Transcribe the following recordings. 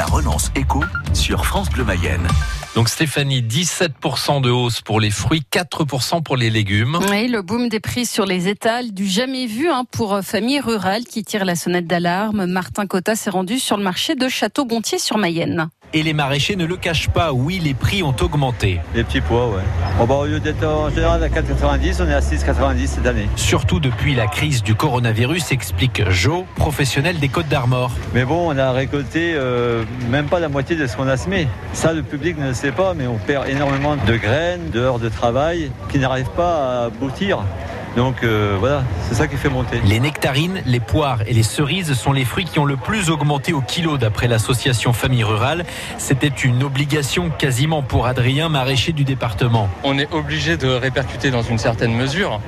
La relance éco sur France Bleu Mayenne. Donc Stéphanie, 17% de hausse pour les fruits, 4% pour les légumes. Oui, le boom des prix sur les étals, du jamais vu hein, pour familles rurales qui tirent la sonnette d'alarme. Martin Cotta s'est rendu sur le marché de Château-Gontier sur Mayenne. Et les maraîchers ne le cachent pas, oui, les prix ont augmenté. Les petits pois, ouais. Bon, bah, au lieu d'être en général à 4,90, on est à 6,90 cette année. Surtout depuis la crise du coronavirus, explique Jo, professionnel des Côtes d'Armor. Mais bon, on a récolté euh, même pas la moitié de ce qu'on a semé. Ça, le public ne le sait pas, mais on perd énormément de graines, d'heures de travail qui n'arrivent pas à aboutir. Donc euh, voilà, c'est ça qui fait monter. Les nectarines, les poires et les cerises sont les fruits qui ont le plus augmenté au kilo d'après l'association Famille Rurale. C'était une obligation quasiment pour Adrien, maraîcher du département. On est obligé de répercuter dans une certaine mesure.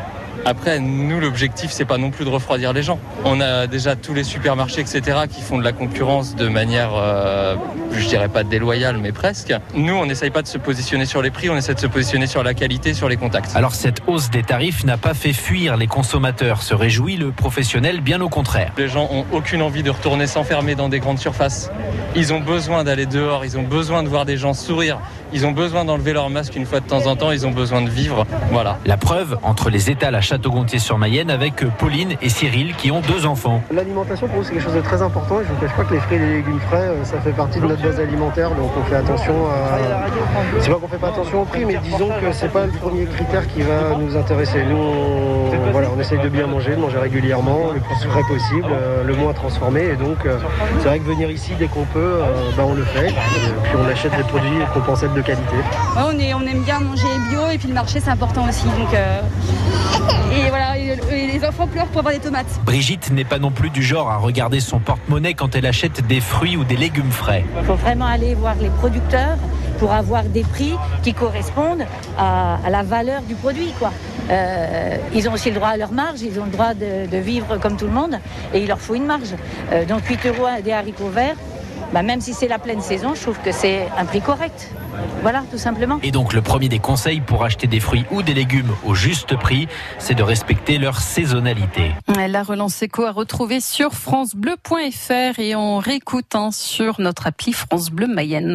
Après, nous, l'objectif, c'est pas non plus de refroidir les gens. On a déjà tous les supermarchés, etc., qui font de la concurrence de manière, euh, je dirais pas déloyale, mais presque. Nous, on n'essaye pas de se positionner sur les prix, on essaie de se positionner sur la qualité, sur les contacts. Alors, cette hausse des tarifs n'a pas fait fuir les consommateurs, se réjouit le professionnel, bien au contraire. Les gens ont aucune envie de retourner s'enfermer dans des grandes surfaces. Ils ont besoin d'aller dehors, ils ont besoin de voir des gens sourire, ils ont besoin d'enlever leur masque une fois de temps en temps, ils ont besoin de vivre. Voilà. La preuve entre les étals à Château-Gontier-sur-Mayenne avec Pauline et Cyril qui ont deux enfants. L'alimentation pour nous c'est quelque chose de très important et je ne vous cache pas que les fruits et les légumes frais ça fait partie de notre base alimentaire donc on fait attention à... C'est pas qu'on fait pas attention au prix mais disons que c'est pas le premier critère qui va nous intéresser. Nous on, voilà, on essaye de bien manger, de manger régulièrement, le plus frais possible, le moins transformé et donc c'est vrai que venir ici dès qu'on peut, bah, on le fait et puis on achète des produits qu'on pense être de qualité. Ouais, on, est, on aime bien manger bio et puis le marché c'est important aussi. Donc, euh, et voilà, et, et les enfants pleurent pour avoir des tomates. Brigitte n'est pas non plus du genre à regarder son porte-monnaie quand elle achète des fruits ou des légumes frais. Il faut vraiment aller voir les producteurs pour avoir des prix qui correspondent à, à la valeur du produit. Quoi. Euh, ils ont aussi le droit à leur marge, ils ont le droit de, de, vivre comme tout le monde et il leur faut une marge. Euh, donc 8 euros des haricots verts, bah, même si c'est la pleine saison, je trouve que c'est un prix correct. Voilà, tout simplement. Et donc, le premier des conseils pour acheter des fruits ou des légumes au juste prix, c'est de respecter leur saisonnalité. La relance éco à retrouver sur FranceBleu.fr et on réécoute hein, sur notre appli France Bleu Mayenne.